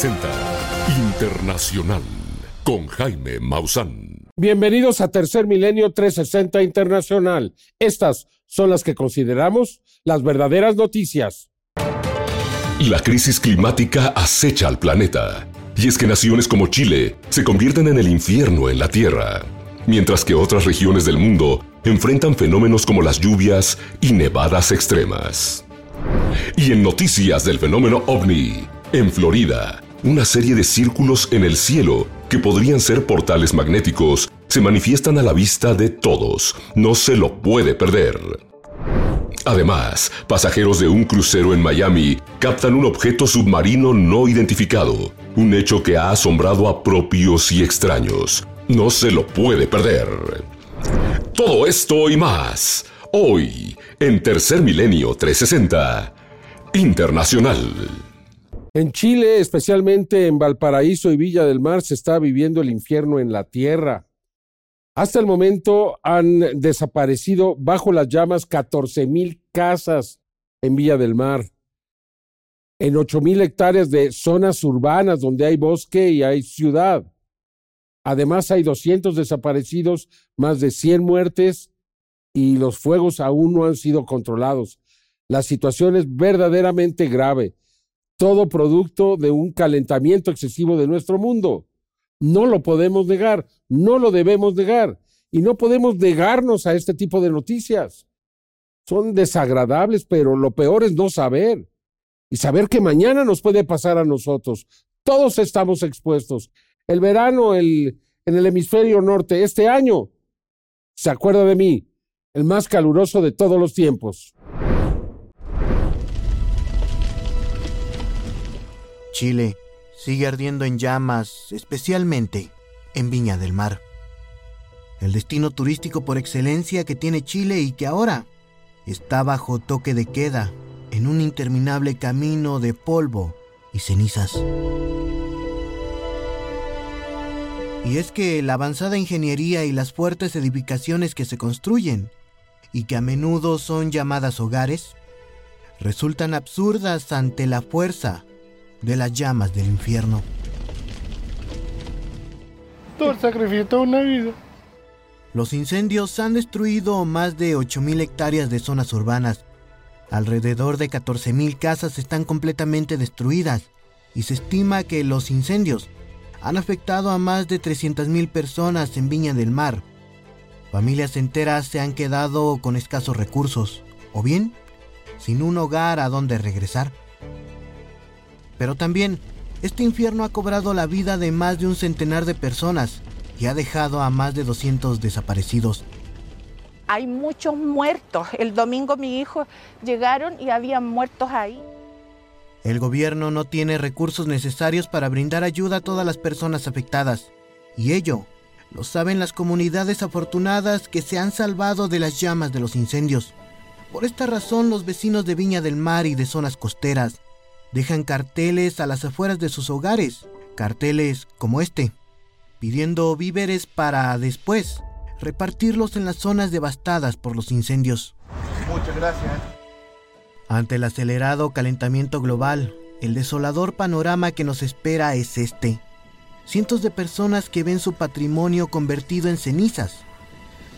360 Internacional con Jaime Maussan. Bienvenidos a Tercer Milenio 360 Internacional. Estas son las que consideramos las verdaderas noticias. La crisis climática acecha al planeta. Y es que naciones como Chile se convierten en el infierno en la Tierra, mientras que otras regiones del mundo enfrentan fenómenos como las lluvias y nevadas extremas. Y en noticias del fenómeno ovni, en Florida, una serie de círculos en el cielo que podrían ser portales magnéticos se manifiestan a la vista de todos. No se lo puede perder. Además, pasajeros de un crucero en Miami captan un objeto submarino no identificado, un hecho que ha asombrado a propios y extraños. No se lo puede perder. Todo esto y más, hoy, en Tercer Milenio 360, Internacional. En Chile, especialmente en Valparaíso y Villa del Mar, se está viviendo el infierno en la tierra. Hasta el momento han desaparecido bajo las llamas 14 mil casas en Villa del Mar, en 8 mil hectáreas de zonas urbanas donde hay bosque y hay ciudad. Además hay 200 desaparecidos, más de 100 muertes y los fuegos aún no han sido controlados. La situación es verdaderamente grave todo producto de un calentamiento excesivo de nuestro mundo. No lo podemos negar, no lo debemos negar y no podemos negarnos a este tipo de noticias. Son desagradables, pero lo peor es no saber y saber que mañana nos puede pasar a nosotros. Todos estamos expuestos. El verano el, en el hemisferio norte este año, se acuerda de mí, el más caluroso de todos los tiempos. Chile sigue ardiendo en llamas, especialmente en Viña del Mar. El destino turístico por excelencia que tiene Chile y que ahora está bajo toque de queda en un interminable camino de polvo y cenizas. Y es que la avanzada ingeniería y las fuertes edificaciones que se construyen, y que a menudo son llamadas hogares, resultan absurdas ante la fuerza de las llamas del infierno. Todo el sacrificio, toda una vida. Los incendios han destruido más de 8.000 hectáreas de zonas urbanas. Alrededor de 14.000 casas están completamente destruidas y se estima que los incendios han afectado a más de 300.000 personas en Viña del Mar. Familias enteras se han quedado con escasos recursos o bien sin un hogar a donde regresar. Pero también, este infierno ha cobrado la vida de más de un centenar de personas y ha dejado a más de 200 desaparecidos. Hay muchos muertos. El domingo mi hijo llegaron y había muertos ahí. El gobierno no tiene recursos necesarios para brindar ayuda a todas las personas afectadas. Y ello lo saben las comunidades afortunadas que se han salvado de las llamas de los incendios. Por esta razón los vecinos de Viña del Mar y de zonas costeras dejan carteles a las afueras de sus hogares, carteles como este, pidiendo víveres para después repartirlos en las zonas devastadas por los incendios. Muchas gracias. Ante el acelerado calentamiento global, el desolador panorama que nos espera es este. Cientos de personas que ven su patrimonio convertido en cenizas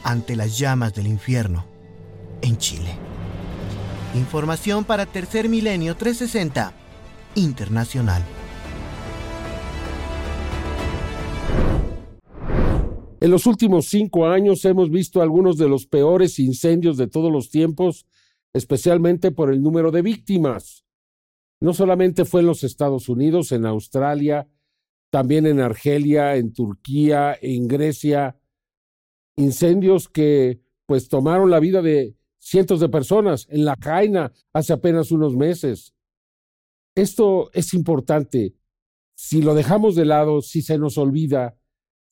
ante las llamas del infierno en Chile. Información para Tercer Milenio 360 internacional. En los últimos cinco años hemos visto algunos de los peores incendios de todos los tiempos, especialmente por el número de víctimas. No solamente fue en los Estados Unidos, en Australia, también en Argelia, en Turquía, en Grecia, incendios que pues tomaron la vida de cientos de personas en La Jaina hace apenas unos meses. Esto es importante. Si lo dejamos de lado, si se nos olvida,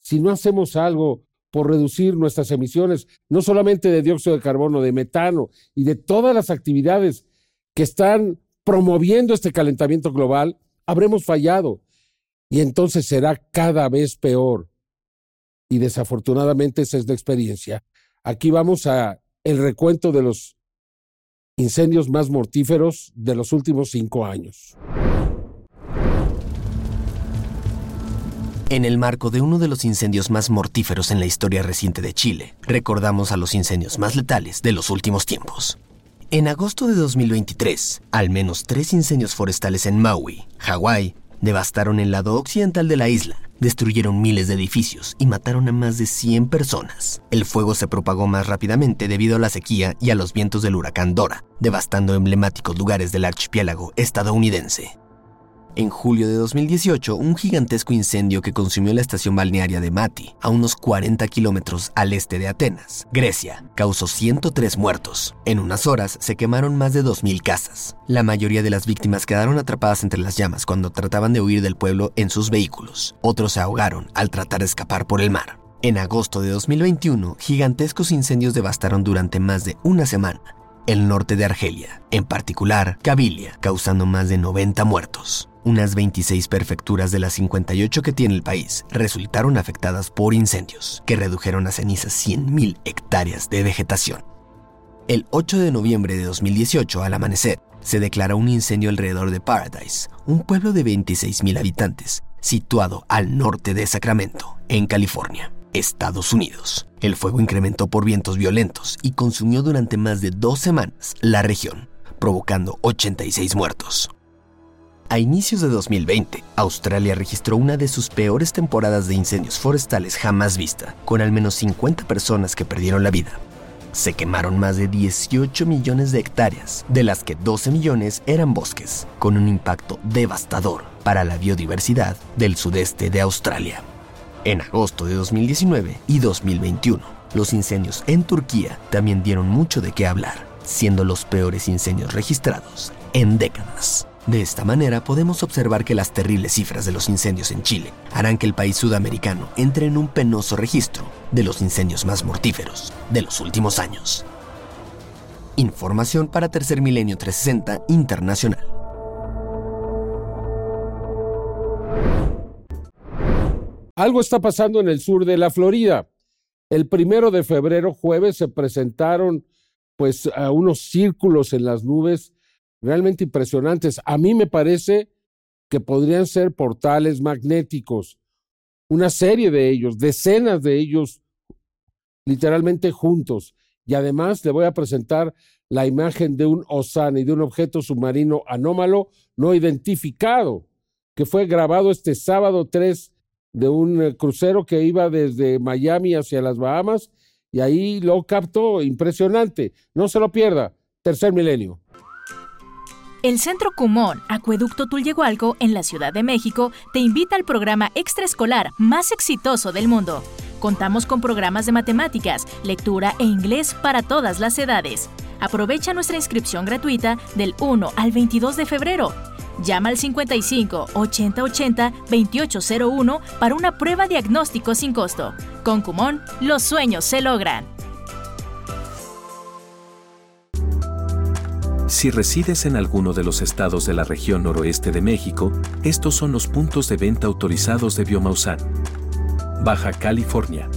si no hacemos algo por reducir nuestras emisiones, no solamente de dióxido de carbono, de metano y de todas las actividades que están promoviendo este calentamiento global, habremos fallado y entonces será cada vez peor. Y desafortunadamente esa es la experiencia. Aquí vamos a el recuento de los incendios más mortíferos de los últimos cinco años. En el marco de uno de los incendios más mortíferos en la historia reciente de Chile, recordamos a los incendios más letales de los últimos tiempos. En agosto de 2023, al menos tres incendios forestales en Maui, Hawái, devastaron el lado occidental de la isla, destruyeron miles de edificios y mataron a más de 100 personas. El fuego se propagó más rápidamente debido a la sequía y a los vientos del huracán Dora, devastando emblemáticos lugares del archipiélago estadounidense. En julio de 2018, un gigantesco incendio que consumió la estación balnearia de Mati, a unos 40 kilómetros al este de Atenas, Grecia, causó 103 muertos. En unas horas se quemaron más de 2.000 casas. La mayoría de las víctimas quedaron atrapadas entre las llamas cuando trataban de huir del pueblo en sus vehículos. Otros se ahogaron al tratar de escapar por el mar. En agosto de 2021, gigantescos incendios devastaron durante más de una semana el norte de Argelia, en particular Cabilia, causando más de 90 muertos. Unas 26 prefecturas de las 58 que tiene el país resultaron afectadas por incendios, que redujeron a cenizas 100.000 hectáreas de vegetación. El 8 de noviembre de 2018, al amanecer, se declaró un incendio alrededor de Paradise, un pueblo de 26.000 habitantes, situado al norte de Sacramento, en California, Estados Unidos. El fuego incrementó por vientos violentos y consumió durante más de dos semanas la región, provocando 86 muertos. A inicios de 2020, Australia registró una de sus peores temporadas de incendios forestales jamás vista, con al menos 50 personas que perdieron la vida. Se quemaron más de 18 millones de hectáreas, de las que 12 millones eran bosques, con un impacto devastador para la biodiversidad del sudeste de Australia. En agosto de 2019 y 2021, los incendios en Turquía también dieron mucho de qué hablar, siendo los peores incendios registrados en décadas. De esta manera podemos observar que las terribles cifras de los incendios en Chile harán que el país sudamericano entre en un penoso registro de los incendios más mortíferos de los últimos años. Información para Tercer Milenio 360 Internacional. Algo está pasando en el sur de la Florida. El primero de febrero, jueves, se presentaron pues a unos círculos en las nubes realmente impresionantes. A mí me parece que podrían ser portales magnéticos, una serie de ellos, decenas de ellos, literalmente juntos. Y además le voy a presentar la imagen de un OSAN y de un objeto submarino anómalo no identificado, que fue grabado este sábado 3 de un eh, crucero que iba desde Miami hacia las Bahamas y ahí lo captó impresionante. No se lo pierda. Tercer milenio. El Centro Cumón, Acueducto Tulyehualco, en la Ciudad de México, te invita al programa extraescolar más exitoso del mundo. Contamos con programas de matemáticas, lectura e inglés para todas las edades. Aprovecha nuestra inscripción gratuita del 1 al 22 de febrero. Llama al 55 80 80 2801 para una prueba diagnóstico sin costo. Con Cumón, los sueños se logran. Si resides en alguno de los estados de la región noroeste de México, estos son los puntos de venta autorizados de Biomausan. Baja California.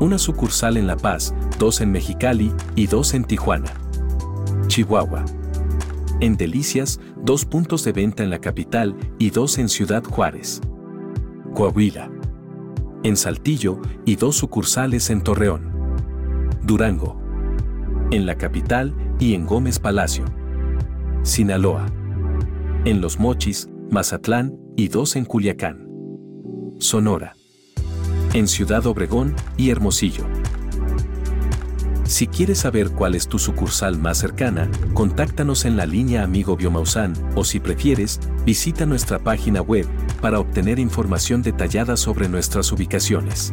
Una sucursal en La Paz, dos en Mexicali y dos en Tijuana. Chihuahua. En Delicias, dos puntos de venta en la capital y dos en Ciudad Juárez. Coahuila. En Saltillo y dos sucursales en Torreón. Durango. En la capital y en Gómez Palacio. Sinaloa. En Los Mochis, Mazatlán y dos en Culiacán. Sonora. En Ciudad Obregón y Hermosillo. Si quieres saber cuál es tu sucursal más cercana, contáctanos en la línea Amigo Biomausan o si prefieres, visita nuestra página web para obtener información detallada sobre nuestras ubicaciones.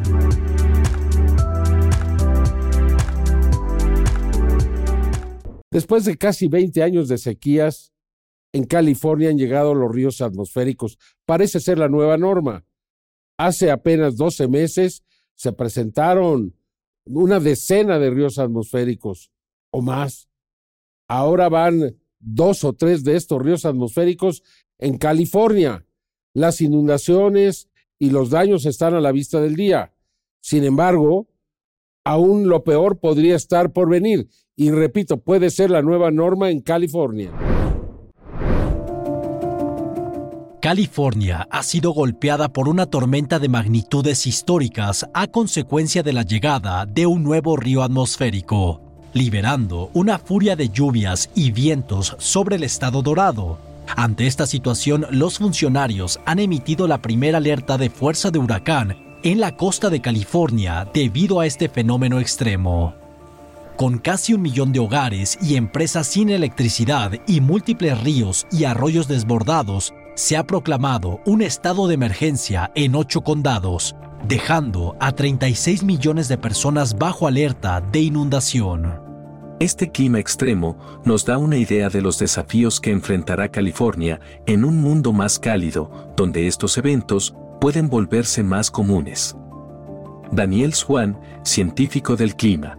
Después de casi 20 años de sequías, en California han llegado los ríos atmosféricos. Parece ser la nueva norma. Hace apenas 12 meses se presentaron una decena de ríos atmosféricos o más. Ahora van dos o tres de estos ríos atmosféricos en California. Las inundaciones y los daños están a la vista del día. Sin embargo, aún lo peor podría estar por venir y repito, puede ser la nueva norma en California. California ha sido golpeada por una tormenta de magnitudes históricas a consecuencia de la llegada de un nuevo río atmosférico, liberando una furia de lluvias y vientos sobre el estado dorado. Ante esta situación, los funcionarios han emitido la primera alerta de fuerza de huracán en la costa de California debido a este fenómeno extremo. Con casi un millón de hogares y empresas sin electricidad y múltiples ríos y arroyos desbordados, se ha proclamado un estado de emergencia en ocho condados, dejando a 36 millones de personas bajo alerta de inundación. Este clima extremo nos da una idea de los desafíos que enfrentará California en un mundo más cálido, donde estos eventos pueden volverse más comunes. Daniel Swan, científico del clima.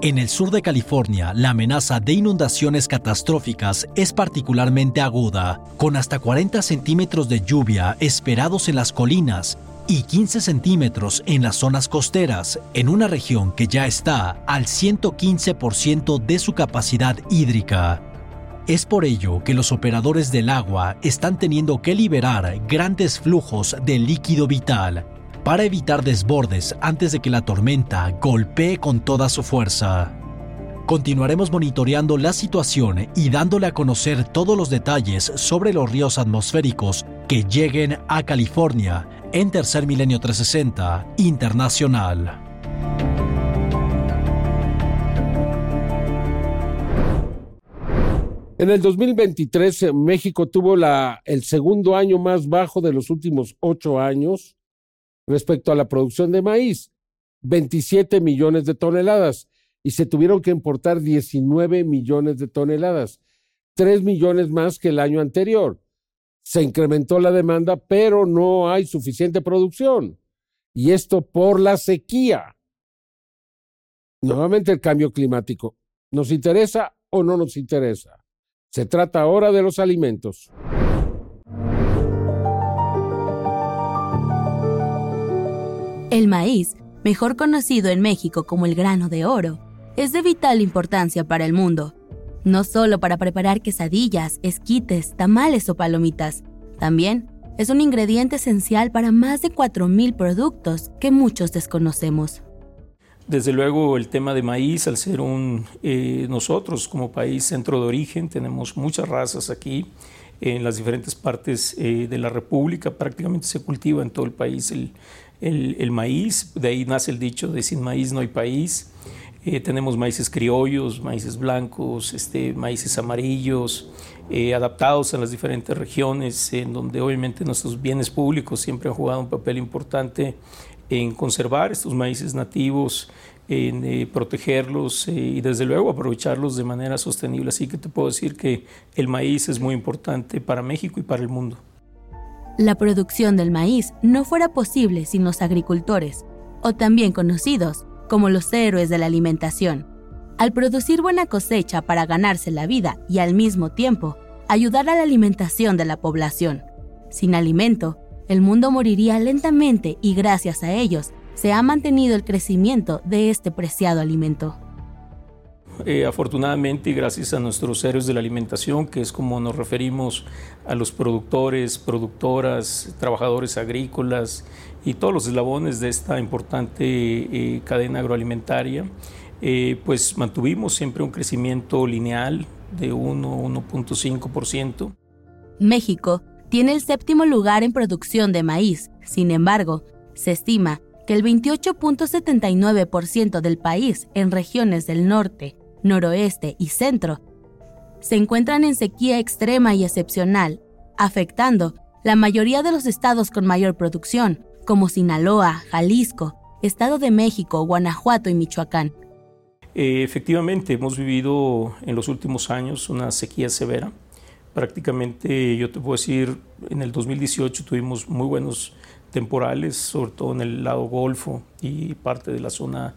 En el sur de California, la amenaza de inundaciones catastróficas es particularmente aguda, con hasta 40 centímetros de lluvia esperados en las colinas y 15 centímetros en las zonas costeras, en una región que ya está al 115% de su capacidad hídrica. Es por ello que los operadores del agua están teniendo que liberar grandes flujos de líquido vital para evitar desbordes antes de que la tormenta golpee con toda su fuerza. Continuaremos monitoreando la situación y dándole a conocer todos los detalles sobre los ríos atmosféricos que lleguen a California en Tercer Milenio 360 Internacional. En el 2023, México tuvo el segundo año más bajo de los últimos ocho años respecto a la producción de maíz, 27 millones de toneladas, y se tuvieron que importar 19 millones de toneladas, 3 millones más que el año anterior. Se incrementó la demanda, pero no hay suficiente producción. Y esto por la sequía. Nuevamente el cambio climático. ¿Nos interesa o no nos interesa? Se trata ahora de los alimentos. El maíz, mejor conocido en México como el grano de oro, es de vital importancia para el mundo, no solo para preparar quesadillas, esquites, tamales o palomitas, también es un ingrediente esencial para más de 4.000 productos que muchos desconocemos. Desde luego el tema de maíz, al ser un, eh, nosotros como país centro de origen, tenemos muchas razas aquí, en las diferentes partes eh, de la República, prácticamente se cultiva en todo el país el, el, maíz, de ahí nace el dicho de sin maíz no hay país. Eh, tenemos maíces criollos, maíces blancos, este, maíces amarillos, eh, adaptados a las diferentes regiones, en donde obviamente nuestros bienes públicos siempre han jugado un papel importante en conservar estos maíces nativos, en eh, protegerlos y desde luego aprovecharlos de manera sostenible. Así que te puedo decir que el maíz es muy importante para México y para el mundo. La producción del maíz no fuera posible sin los agricultores, o también conocidos como los héroes de la alimentación. Al producir buena cosecha para ganarse la vida y al mismo tiempo ayudar a la alimentación de la población. Sin alimento, el mundo moriría lentamente y gracias a ellos se ha mantenido el crecimiento de este preciado alimento. Eh, afortunadamente, gracias a nuestros héroes de la alimentación, que es como nos referimos a los productores, productoras, trabajadores agrícolas y todos los eslabones de esta importante eh, cadena agroalimentaria, eh, pues mantuvimos siempre un crecimiento lineal de 1-1.5%. México tiene el séptimo lugar en producción de maíz. Sin embargo, se estima que el 28.79% del país en regiones del norte, noroeste y centro se encuentran en sequía extrema y excepcional, afectando la mayoría de los estados con mayor producción, como Sinaloa, Jalisco, Estado de México, Guanajuato y Michoacán. Eh, efectivamente, hemos vivido en los últimos años una sequía severa. Prácticamente, yo te puedo decir, en el 2018 tuvimos muy buenos temporales, sobre todo en el lado Golfo y parte de la zona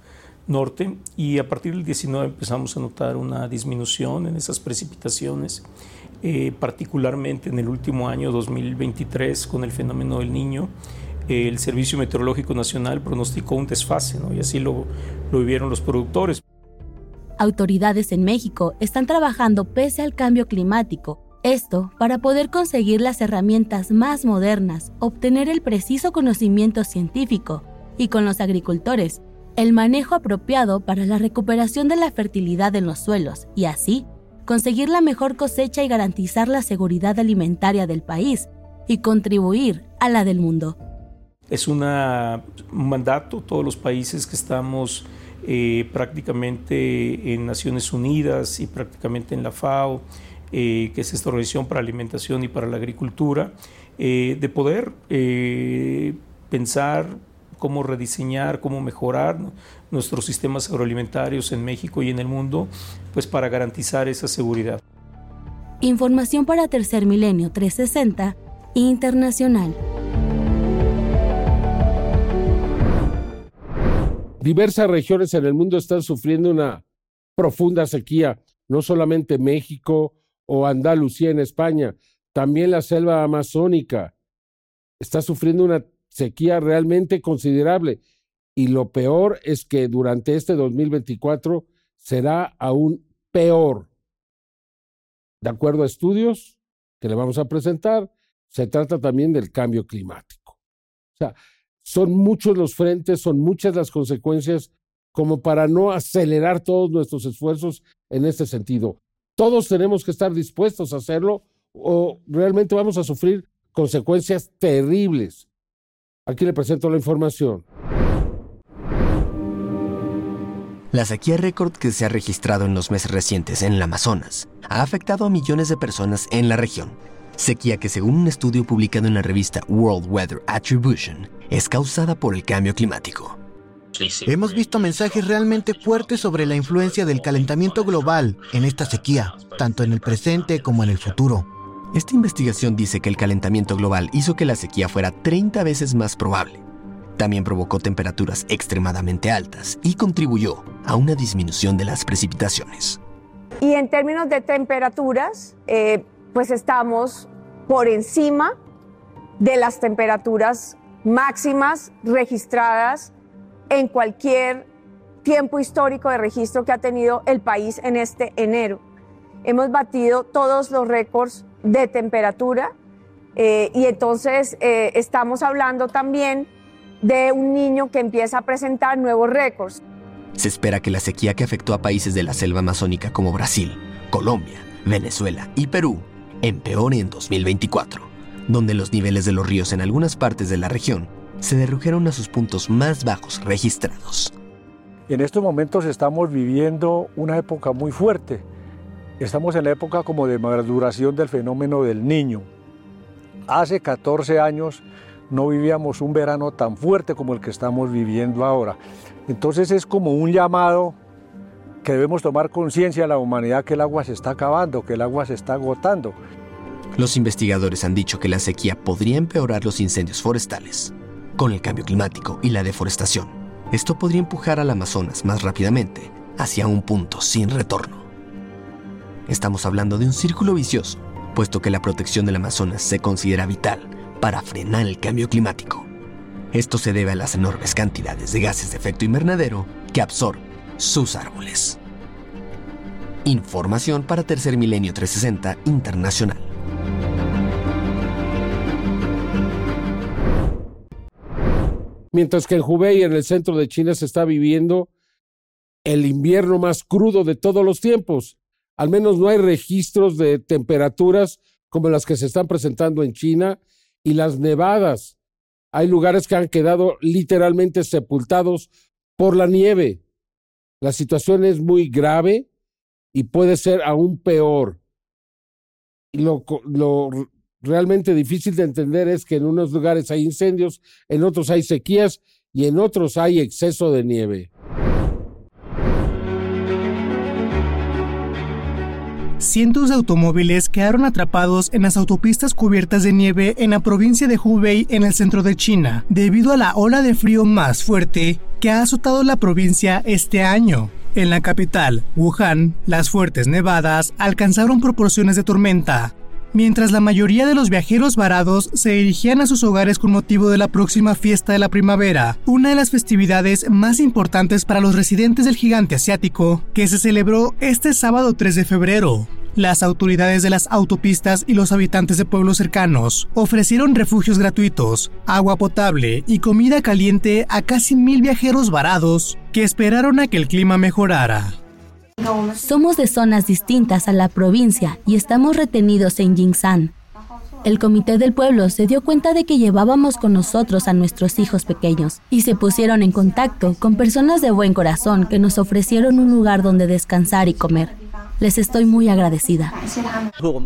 norte y a partir del 19 empezamos a notar una disminución en esas precipitaciones, eh, particularmente en el último año 2023 con el fenómeno del niño. el Servicio Meteorológico Nacional pronosticó un desfase ¿no? y así lo, lo vivieron los productores. Autoridades en México están trabajando pese al cambio climático Esto para poder conseguir las herramientas más modernas, obtener el preciso conocimiento científico y con los agricultores el manejo apropiado para la recuperación de la fertilidad en los suelos y así conseguir la mejor cosecha y garantizar la seguridad alimentaria del país y contribuir a la del mundo. Es un mandato, todos los países que estamos eh, prácticamente en Naciones Unidas y prácticamente en la FAO, eh, que es esta organización para la alimentación y para la agricultura, eh, de poder pensar cómo rediseñar, cómo mejorar nuestros sistemas agroalimentarios en México y en el mundo, pues para garantizar esa seguridad. Información para Tercer Milenio 360 Internacional. Diversas regiones en el mundo están sufriendo una profunda sequía, no solamente México o Andalucía en España, también la selva amazónica está sufriendo una sequía realmente considerable. Y lo peor es que durante este 2024 será aún peor. De acuerdo a estudios que le vamos a presentar, se trata también del cambio climático. O sea, son muchos los frentes, son muchas las consecuencias como para no acelerar todos nuestros esfuerzos en este sentido. Todos tenemos que estar dispuestos a hacerlo o realmente vamos a sufrir consecuencias terribles. Aquí le presento la información. La sequía récord que se ha registrado en los meses recientes en el Amazonas ha afectado a millones de personas en la región. Sequía que según un estudio publicado en la revista World Weather Attribution es causada por el cambio climático. Hemos visto mensajes realmente fuertes sobre la influencia del calentamiento global en esta sequía, tanto en el presente como en el futuro. Esta investigación dice que el calentamiento global hizo que la sequía fuera 30 veces más probable. También provocó temperaturas extremadamente altas y contribuyó a una disminución de las precipitaciones. Y en términos de temperaturas, eh, pues estamos por encima de las temperaturas máximas registradas en cualquier tiempo histórico de registro que ha tenido el país en este enero. Hemos batido todos los récords de temperatura eh, y entonces eh, estamos hablando también de un niño que empieza a presentar nuevos récords. Se espera que la sequía que afectó a países de la selva amazónica como Brasil, Colombia, Venezuela y Perú empeore en 2024, donde los niveles de los ríos en algunas partes de la región se derrujeron a sus puntos más bajos registrados. En estos momentos estamos viviendo una época muy fuerte Estamos en la época como de maduración del fenómeno del niño. Hace 14 años no vivíamos un verano tan fuerte como el que estamos viviendo ahora. Entonces es como un llamado que debemos tomar conciencia a la humanidad que el agua se está acabando, que el agua se está agotando. Los investigadores han dicho que la sequía podría empeorar los incendios forestales. Con el cambio climático y la deforestación, esto podría empujar al Amazonas más rápidamente hacia un punto sin retorno. Estamos hablando de un círculo vicioso, puesto que la protección del Amazonas se considera vital para frenar el cambio climático. Esto se debe a las enormes cantidades de gases de efecto invernadero que absorben sus árboles. Información para Tercer Milenio 360 Internacional. Mientras que en Hubei, en el centro de China, se está viviendo el invierno más crudo de todos los tiempos al menos no hay registros de temperaturas como las que se están presentando en China y las nevadas. Hay lugares que han quedado literalmente sepultados por la nieve. La situación es muy grave y puede ser aún peor. Lo, realmente difícil de entender es que en unos lugares hay incendios, en otros hay sequías y en otros hay exceso de nieve. cientos de automóviles quedaron atrapados en las autopistas cubiertas de nieve en la provincia de Hubei en el centro de China, debido a la ola de frío más fuerte que ha azotado la provincia este año. En la capital, Wuhan, las fuertes nevadas alcanzaron proporciones de tormenta, mientras la mayoría de los viajeros varados se dirigían a sus hogares con motivo de la próxima fiesta de la primavera, una de las festividades más importantes para los residentes del gigante asiático, que se celebró este sábado 3 de febrero. Las autoridades de las autopistas y los habitantes de pueblos cercanos ofrecieron refugios gratuitos, agua potable y comida caliente a casi mil viajeros varados que esperaron a que el clima mejorara. Somos de zonas distintas a la provincia y estamos retenidos en Jingsan. El comité del pueblo se dio cuenta de que llevábamos con nosotros a nuestros hijos pequeños y se pusieron en contacto con personas de buen corazón que nos ofrecieron un lugar donde descansar y comer. Les estoy muy agradecida.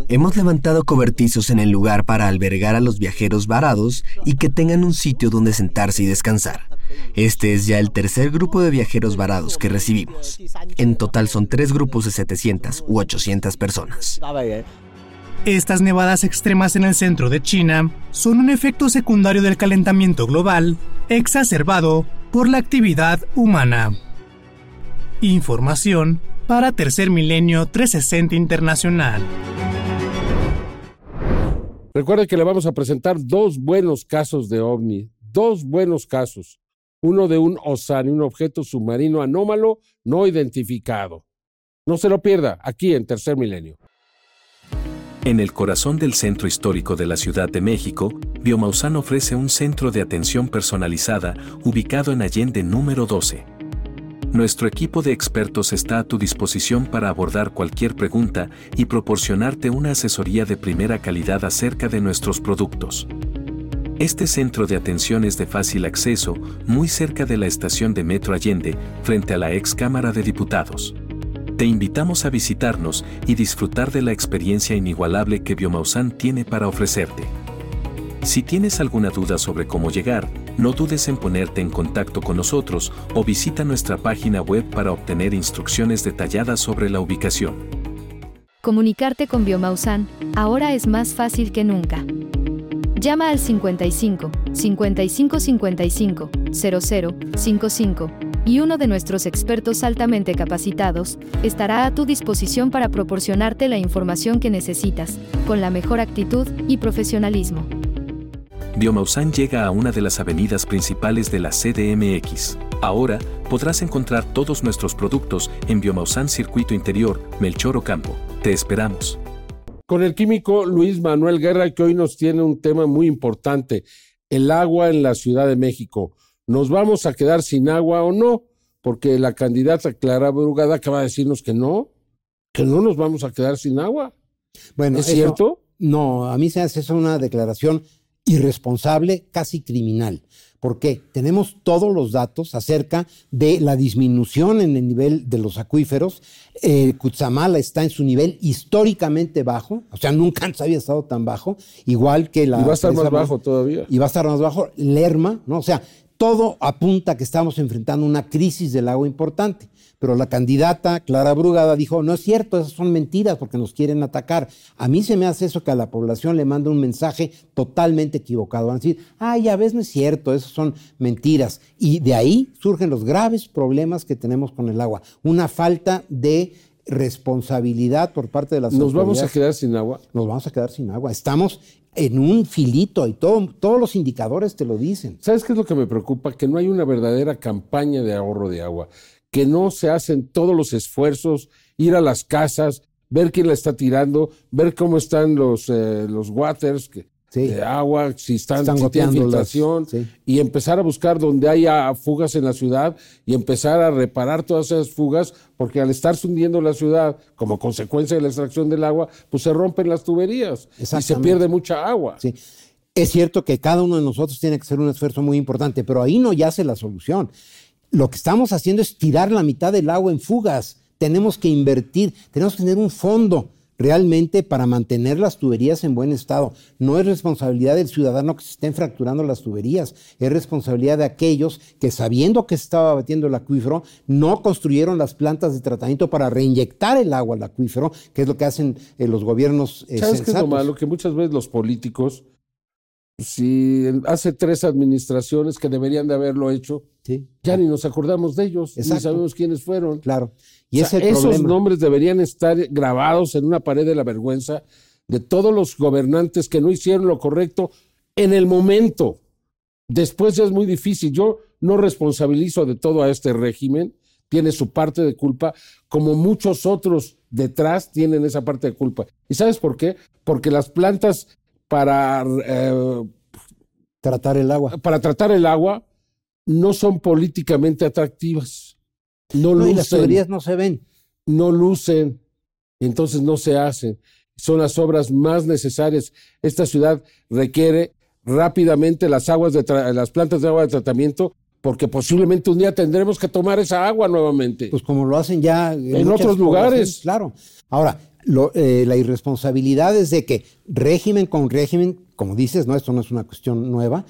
Hemos levantado cobertizos en el lugar para albergar a los viajeros varados y que tengan un sitio donde sentarse y descansar. Este es ya el tercer grupo de viajeros varados que recibimos. En total son tres grupos de 700 u 800 personas. Estas nevadas extremas en el centro de China son un efecto secundario del calentamiento global exacerbado por la actividad humana. Información para Tercer Milenio 360 Internacional. Recuerde que le vamos a presentar dos buenos casos de ovni, dos buenos casos. Uno de un OSAN, un objeto submarino anómalo no identificado. No se lo pierda aquí en Tercer Milenio. En el corazón del centro histórico de la Ciudad de México, Biomausan ofrece un centro de atención personalizada ubicado en Allende número 12. Nuestro equipo de expertos está a tu disposición para abordar cualquier pregunta y proporcionarte una asesoría de primera calidad acerca de nuestros productos. Este centro de atención es de fácil acceso, muy cerca de la estación de Metro Allende, frente a la ex Cámara de Diputados. Te invitamos a visitarnos y disfrutar de la experiencia inigualable que Biomausan tiene para ofrecerte. Si tienes alguna duda sobre cómo llegar, no dudes en ponerte en contacto con nosotros o visita nuestra página web para obtener instrucciones detalladas sobre la ubicación. Comunicarte con Biomausan ahora es más fácil que nunca. Llama al 55 55 55 00 55 y uno de nuestros expertos altamente capacitados estará a tu disposición para proporcionarte la información que necesitas, con la mejor actitud y profesionalismo. Biomausan llega a una de las avenidas principales de la CDMX. Ahora podrás encontrar todos nuestros productos en Biomausan Circuito Interior, Melchor Ocampo. Te esperamos. Con el químico Luis Manuel Guerra, que hoy nos tiene un tema muy importante, el agua en la Ciudad de México. ¿Nos vamos a quedar sin agua o no? Porque la candidata Clara Brugada acaba de decirnos que no, que no nos vamos a quedar sin agua. Bueno, ¿Es eso- cierto? No, a mí se hace eso una declaración irresponsable, casi criminal. Porque Tenemos todos los datos acerca de la disminución en el nivel de los acuíferos. Eh, Cutzamala está en su nivel históricamente bajo, o sea, nunca antes había estado tan bajo, igual que la... Y va a estar más bajo todavía. y va a estar más bajo. Lerma, ¿no? O sea, todo apunta a que estamos enfrentando una crisis del agua importante. Pero la candidata Clara Brugada dijo, no es cierto, esas son mentiras porque nos quieren atacar. A mí se me hace eso que a la población le manda un mensaje totalmente equivocado. Van a decir, ah, ya ves, no es cierto, esas son mentiras. Y de ahí surgen los graves problemas que tenemos con el agua. Una falta de responsabilidad por parte de las ¿Nos vamos a quedar sin agua? Nos vamos a quedar sin agua. Estamos en un filito y todo, todos los indicadores te lo dicen. ¿Sabes qué es lo que me preocupa? Que no hay una verdadera campaña de ahorro de agua, que no se hacen todos los esfuerzos, ir a las casas, ver quién la está tirando, ver cómo están los, eh, los waters que- de agua, si están, Están si tienen y empezar a buscar donde haya fugas en la ciudad y empezar a reparar todas esas fugas, porque al estarse hundiendo la ciudad como consecuencia de la extracción del agua, pues se rompen las tuberías y se pierde mucha agua. Sí. Es cierto que cada uno de nosotros tiene que hacer un esfuerzo muy importante, pero ahí no yace la solución. Lo que estamos haciendo es tirar la mitad del agua en fugas. Tenemos que invertir, tenemos que tener un fondo realmente para mantener las tuberías en buen estado. No es responsabilidad del ciudadano que se estén fracturando las tuberías, es responsabilidad de aquellos que sabiendo que se estaba batiendo el acuífero, no construyeron las plantas de tratamiento para reinyectar el agua al acuífero, que es lo que hacen eh, los gobiernos eh, ¿Sabes qué es lo malo? Que muchas veces los políticos, si hace tres administraciones que deberían de haberlo hecho, ya ni nos acordamos de ellos, ni sabemos quiénes fueron. Claro. Y O sea, ese esos problema. nombres deberían estar grabados en una pared de la vergüenza de todos los gobernantes que no hicieron lo correcto en el momento. Después ya es muy difícil. Yo no responsabilizo de todo a este régimen. tiene su parte de culpa, como muchos otros detrás tienen esa parte de culpa. ¿Y sabes por qué? Porque las plantas para eh, tratar el agua, para tratar el agua, no son políticamente atractivas. No, lucen. y las tuberías no se ven. No lucen, entonces no se hacen. Son las obras más necesarias. Esta ciudad requiere rápidamente las aguas de las plantas de agua de tratamiento porque posiblemente un día tendremos que tomar esa agua nuevamente. Pues como lo hacen ya en, otros lugares. Claro. Ahora, eh, la irresponsabilidad es de que régimen con régimen, como dices, no, esto no es una cuestión nueva,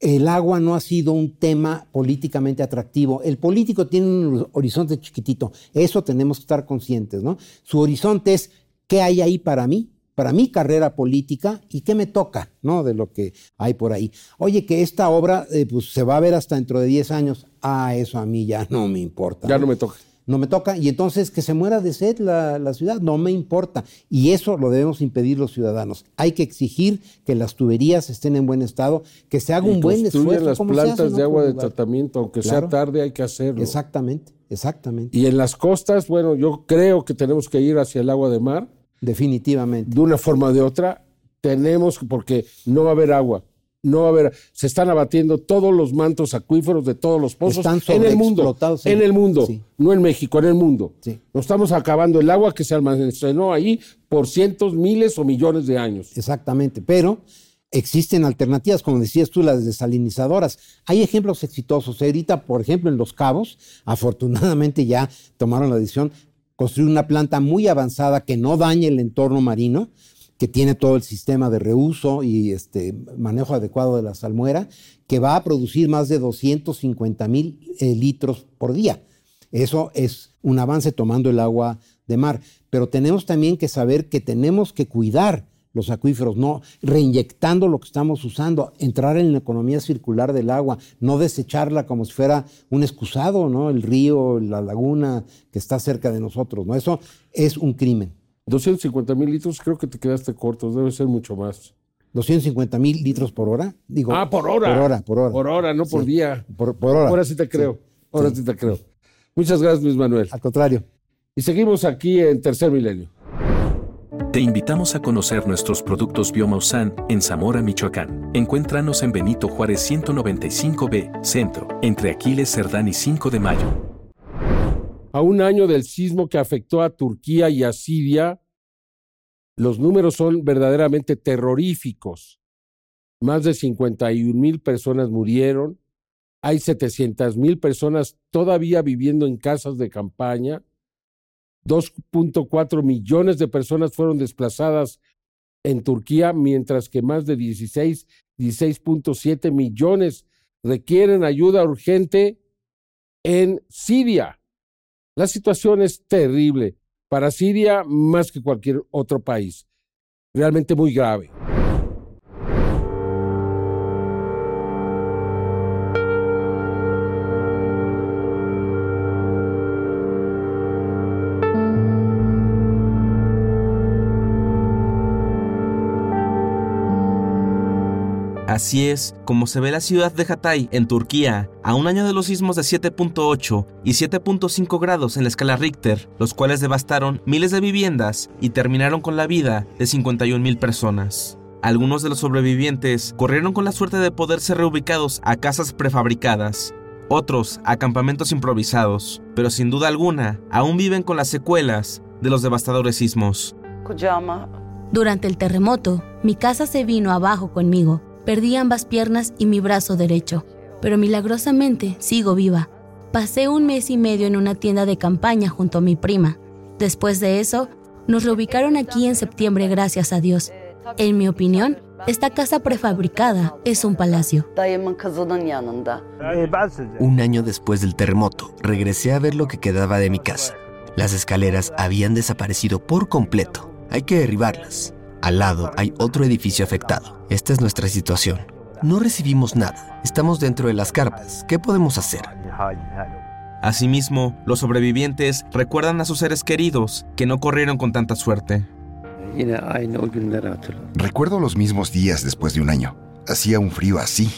el agua no ha sido un tema políticamente atractivo. El político tiene un horizonte chiquitito, eso tenemos que estar conscientes, ¿no? Su horizonte es, ¿qué hay ahí para mí? Para mi carrera política y qué me toca, ¿no? De lo que hay por ahí. Oye, que esta obra eh, pues, se va a ver hasta dentro de 10 años. Ah, eso a mí ya no me importa. Ya no me toca no me toca. Y entonces que se muera de sed la, ciudad, no me importa. Y eso lo debemos impedir los ciudadanos. Hay que exigir que las tuberías estén en buen estado, que se haga un buen esfuerzo. las plantas de agua de tratamiento, aunque sea tarde, hay que hacerlo. Exactamente, exactamente. Y en las costas, bueno, yo creo que tenemos que ir hacia el agua de mar. Definitivamente. De una forma o de otra, tenemos, porque no va a haber agua no va a haber, se están abatiendo todos los mantos acuíferos de todos los pozos en el mundo, en el mundo, no en México, en el mundo. Nos estamos acabando el agua que se almacenó ahí por cientos, miles o millones de años. Exactamente, pero existen alternativas, como decías tú, las desalinizadoras. Hay ejemplos exitosos. Ahorita, por ejemplo, en Los Cabos, afortunadamente ya tomaron la decisión construir una planta muy avanzada que no dañe el entorno marino que tiene todo el sistema de reuso y este manejo adecuado de la salmuera, que va a producir más de 250 mil eh, litros por día. Eso es un avance tomando el agua de mar. Pero tenemos también que saber que tenemos que cuidar los acuíferos, no reinyectando lo que estamos usando, entrar en la economía circular del agua, no desecharla como si fuera un excusado, ¿no? El río, la laguna que está cerca de nosotros, ¿no? Eso es un crimen. 250 mil litros, creo que te quedaste corto, debe ser mucho más. 250 mil litros por hora. Digo, ah, por hora. Por hora, por hora. Por hora, no por día. Por, hora. Ahora sí te creo. Ahora sí. te creo. Muchas gracias, Luis Manuel. Al contrario. Y seguimos aquí en Tercer Milenio. Te invitamos a conocer nuestros productos Biomausan en Zamora, Michoacán. Encuéntranos en Benito Juárez 195B, Centro, entre Aquiles, Cerdán y 5 de Mayo. A un año del sismo que afectó a Turquía y a Siria, los números son verdaderamente terroríficos. Más de 51 mil personas murieron, hay 700 mil personas todavía viviendo en casas de campaña, 2.4 millones de personas fueron desplazadas en Turquía, mientras que más de 16, 16.7 millones requieren ayuda urgente en Siria. La situación es terrible para Siria más que cualquier otro país. Realmente muy grave. Así es como se ve la ciudad de Hatay, en Turquía, a un año de los sismos de 7.8 y 7.5 grados en la escala Richter, los cuales devastaron miles de viviendas y terminaron con la vida de 51 mil personas. Algunos de los sobrevivientes corrieron con la suerte de poder ser reubicados a casas prefabricadas, otros a campamentos improvisados, pero sin duda alguna aún viven con las secuelas de los devastadores sismos. Durante el terremoto, mi casa se vino abajo conmigo Perdí ambas piernas y mi brazo derecho, pero milagrosamente sigo viva. Pasé un mes y medio en una tienda de campaña junto a mi prima. Después de eso, nos reubicaron aquí en septiembre gracias a Dios. En mi opinión, esta casa prefabricada es un palacio. Un año después del terremoto, regresé a ver lo que quedaba de mi casa. Las escaleras habían desaparecido por completo. Hay que derribarlas. Al lado hay otro edificio afectado. Esta es nuestra situación. No recibimos nada. Estamos dentro de las carpas. ¿Qué podemos hacer? Asimismo, los sobrevivientes recuerdan a sus seres queridos que no corrieron con tanta suerte. Recuerdo los mismos días después de un año. Hacía un frío así.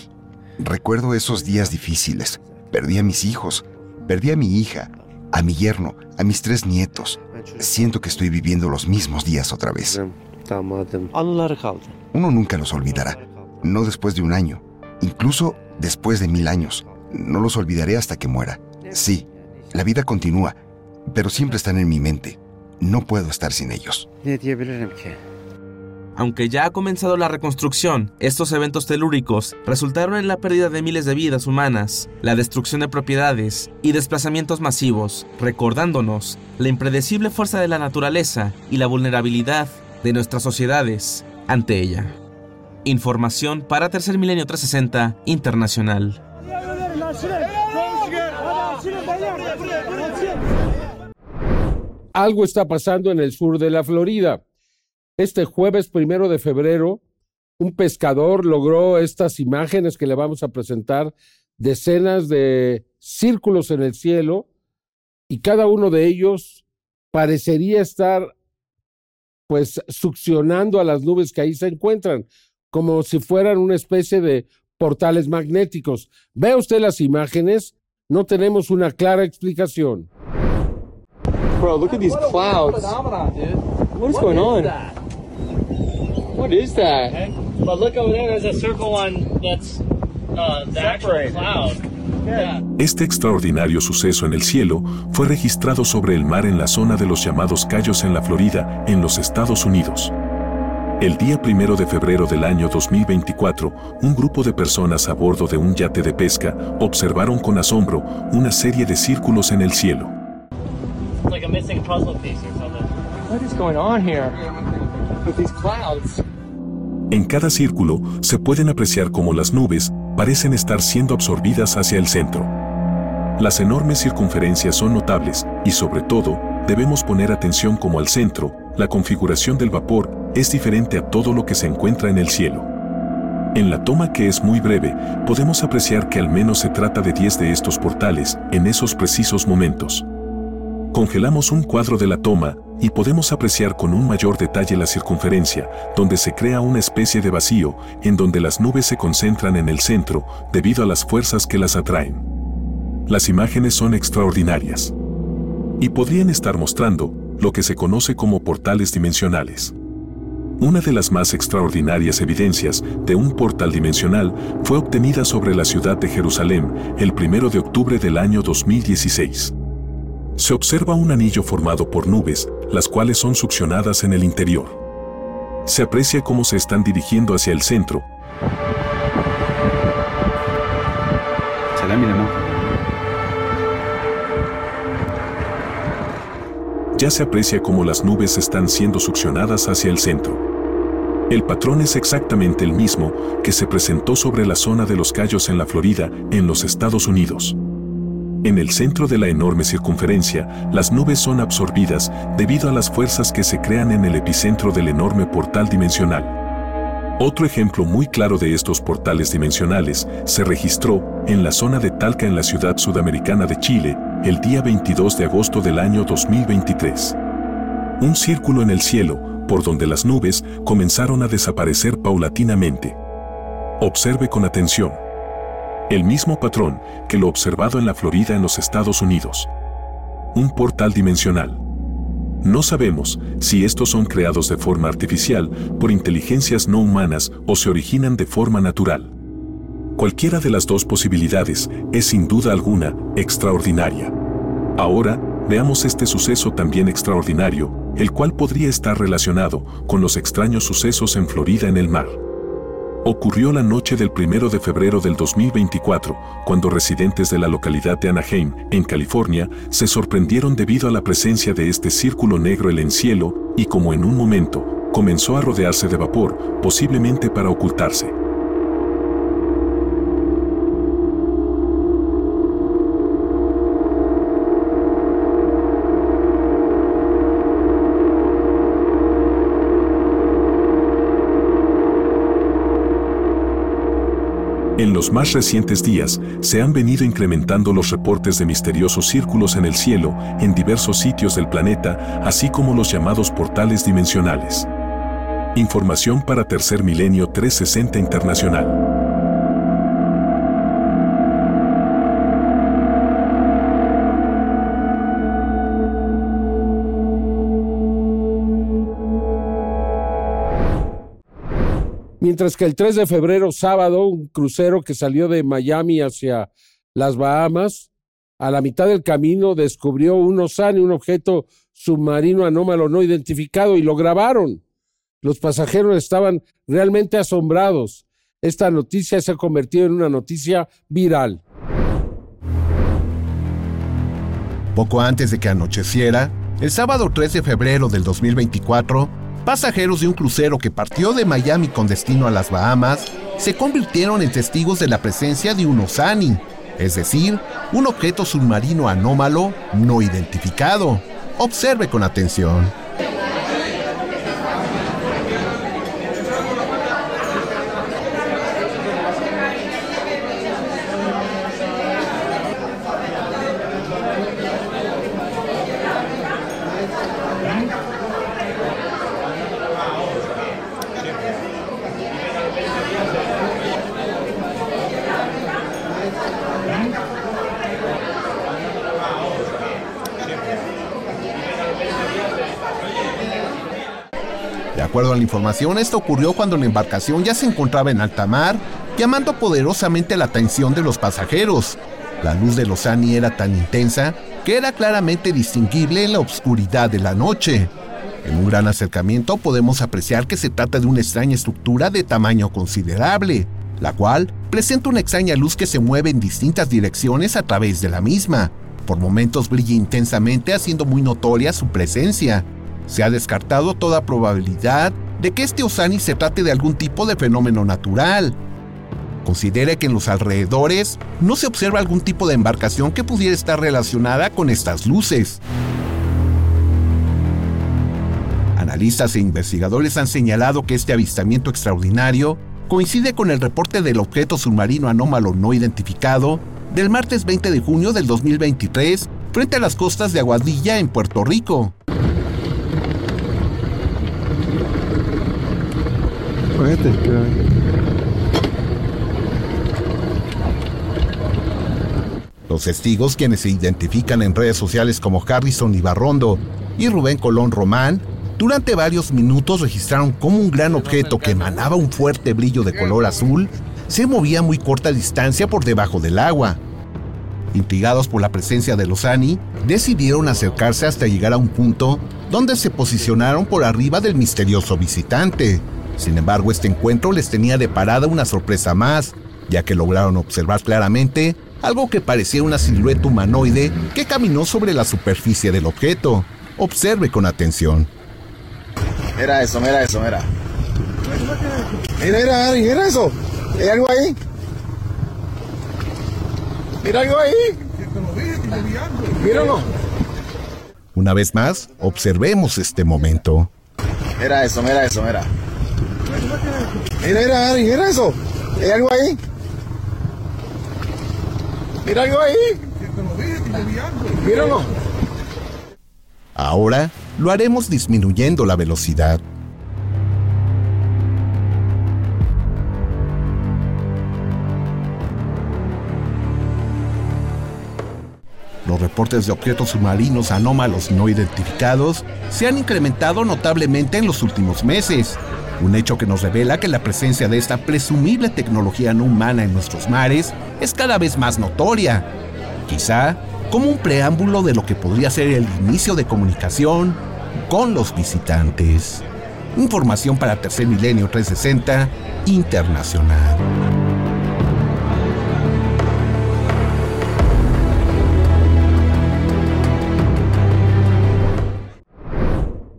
Recuerdo esos días difíciles. Perdí a mis hijos, perdí a mi hija, a mi yerno, a mis tres nietos. Siento que estoy viviendo los mismos días otra vez. Uno nunca los olvidará, no después de un año, incluso después de mil años. No los olvidaré hasta que muera. Sí, la vida continúa, pero siempre están en mi mente. No puedo estar sin ellos. Aunque ya ha comenzado la reconstrucción, estos eventos telúricos resultaron en la pérdida de miles de vidas humanas, la destrucción de propiedades y desplazamientos masivos, recordándonos la impredecible fuerza de la naturaleza y la vulnerabilidad de nuestras sociedades ante ella. Información para Tercer Milenio 360 Internacional. Algo está pasando en el sur de la Florida. Este jueves primero de febrero, un pescador logró estas imágenes que le vamos a presentar, decenas de círculos en el cielo, y cada uno de ellos parecería estar pues succionando a las nubes que ahí se encuentran, como si fueran una especie de portales magnéticos. Ve usted las imágenes, no tenemos una clara explicación. Bro, look at these clouds. What is going on? What is that? But look over there, there's a circle one that's uh, the actual cloud. Este extraordinario suceso en el cielo fue registrado sobre el mar en la zona de los llamados Cayos en la Florida, en los Estados Unidos. El día primero de febrero del año 2024, un grupo de personas a bordo de un yate de pesca observaron con asombro una serie de círculos en el cielo. like a missing puzzle piece or something. What is going on here with these clouds? En cada círculo se pueden apreciar cómo las nubes parecen estar siendo absorbidas hacia el centro. Las enormes circunferencias son notables y sobre todo debemos poner atención como al centro, la configuración del vapor es diferente a todo lo que se encuentra en el cielo. En la toma que es muy breve, podemos apreciar que al menos se trata de 10 de estos portales en esos precisos momentos. Congelamos un cuadro de la toma y podemos apreciar con un mayor detalle la circunferencia, donde se crea una especie de vacío en donde las nubes se concentran en el centro debido a las fuerzas que las atraen. Las imágenes son extraordinarias y podrían estar mostrando lo que se conoce como portales dimensionales. Una de las más extraordinarias evidencias de un portal dimensional fue obtenida sobre la ciudad de Jerusalén el 1 de octubre del año 2016. Se observa un anillo formado por nubes, las cuales son succionadas en el interior. Se aprecia cómo se están dirigiendo hacia el centro. Ya se aprecia cómo las nubes están siendo succionadas hacia el centro. El patrón es exactamente el mismo que se presentó sobre la zona de los Cayos en la Florida, en los Estados Unidos. En el centro de la enorme circunferencia, las nubes son absorbidas debido a las fuerzas que se crean en el epicentro del enorme portal dimensional. Otro ejemplo muy claro de estos portales dimensionales se registró en la zona de Talca en la ciudad sudamericana de Chile el día 22 de agosto del año 2023. Un círculo en el cielo, por donde las nubes comenzaron a desaparecer paulatinamente. Observe con atención el mismo patrón que lo observado en la Florida en los Estados Unidos. Un portal dimensional. No sabemos si estos son creados de forma artificial por inteligencias no humanas o se originan de forma natural. Cualquiera de las dos posibilidades es sin duda alguna extraordinaria. Ahora, veamos este suceso también extraordinario, el cual podría estar relacionado con los extraños sucesos en Florida en el mar. Ocurrió la noche del 1 de febrero del 2024, cuando residentes de la localidad de Anaheim, en California, se sorprendieron debido a la presencia de este círculo negro en el cielo y como en un momento, comenzó a rodearse de vapor, posiblemente para ocultarse. En los más recientes días, se han venido incrementando los reportes de misteriosos círculos en el cielo en diversos sitios del planeta, así como los llamados portales dimensionales. Información para Tercer Milenio 360 Internacional. Mientras que el 3 de febrero, sábado, un crucero que salió de Miami hacia las Bahamas, a la mitad del camino descubrió un Osani, un objeto submarino anómalo no identificado, y lo grabaron. Los pasajeros estaban realmente asombrados. Esta noticia se ha convertido en una noticia viral. Poco antes de que anocheciera, el sábado 3 de febrero del 2024, pasajeros de un crucero que partió de Miami con destino a las Bahamas se convirtieron en testigos de la presencia de un Osani, es decir, un objeto submarino anómalo no identificado. Observe con atención. De acuerdo a la información, esto ocurrió cuando la embarcación ya se encontraba en alta mar, llamando poderosamente la atención de los pasajeros. La luz de Lozani era tan intensa que era claramente distinguible en la oscuridad de la noche. En un gran acercamiento podemos apreciar que se trata de una extraña estructura de tamaño considerable, la cual presenta una extraña luz que se mueve en distintas direcciones a través de la misma. Por momentos brilla intensamente haciendo muy notoria su presencia. Se ha descartado toda probabilidad de que este Osani se trate de algún tipo de fenómeno natural. Considere que en los alrededores no se observa algún tipo de embarcación que pudiera estar relacionada con estas luces. Analistas e investigadores han señalado que este avistamiento extraordinario coincide con el reporte del objeto submarino anómalo no identificado del martes 20 de junio del 2023 frente a las costas de Aguadilla en Puerto Rico. Los testigos, quienes se identifican en redes sociales como Harrison Ibarrondo y Rubén Colón Román, durante varios minutos registraron cómo un gran objeto que emanaba un fuerte brillo de color azul se movía a muy corta distancia por debajo del agua. Intrigados por la presencia de los ANI, decidieron acercarse hasta llegar a un punto donde se posicionaron por arriba del misterioso visitante. Sin embargo, este encuentro les tenía de parada una sorpresa más, ya que lograron observar claramente algo que parecía una silueta humanoide que caminó sobre la superficie del objeto. Observe con atención. Mira eso, mira eso, mira. Mira, mira, Ari, mira eso. ¿Hay algo ahí? Mira algo ahí. Míralo. Una vez más, observemos este momento. Mira eso, mira eso, mira. Mira, mira, mira eso. ¿Hay algo ahí? Mira algo ahí. Míralo. Ahora lo haremos disminuyendo la velocidad. Los reportes de objetos submarinos anómalos no identificados se han incrementado notablemente en los últimos meses, un hecho que nos revela que la presencia de esta presumible tecnología no humana en nuestros mares es cada vez más notoria, quizá como un preámbulo de lo que podría ser el inicio de comunicación con los visitantes. Información para Tercer Milenio 360 Internacional.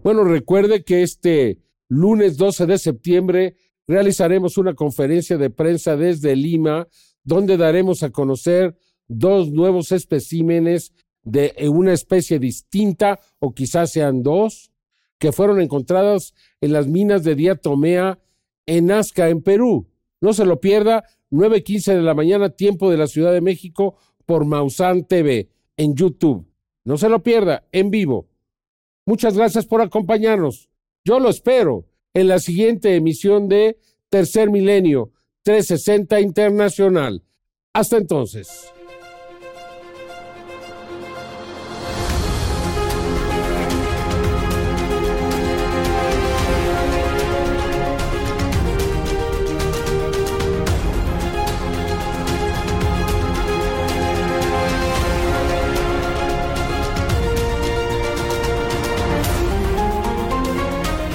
Bueno, recuerde que este lunes 12 de septiembre realizaremos una conferencia de prensa desde Lima, donde daremos a conocer dos nuevos especímenes de una especie distinta, o quizás sean dos, que fueron encontradas en las minas de Diatomea en Nazca, en Perú. No se lo pierda, 9.15 de la mañana, tiempo de la Ciudad de México, por Mausan TV, en YouTube. No se lo pierda, en vivo. Muchas gracias por acompañarnos. Yo lo espero en la siguiente emisión de Tercer Milenio 360 Internacional. Hasta entonces.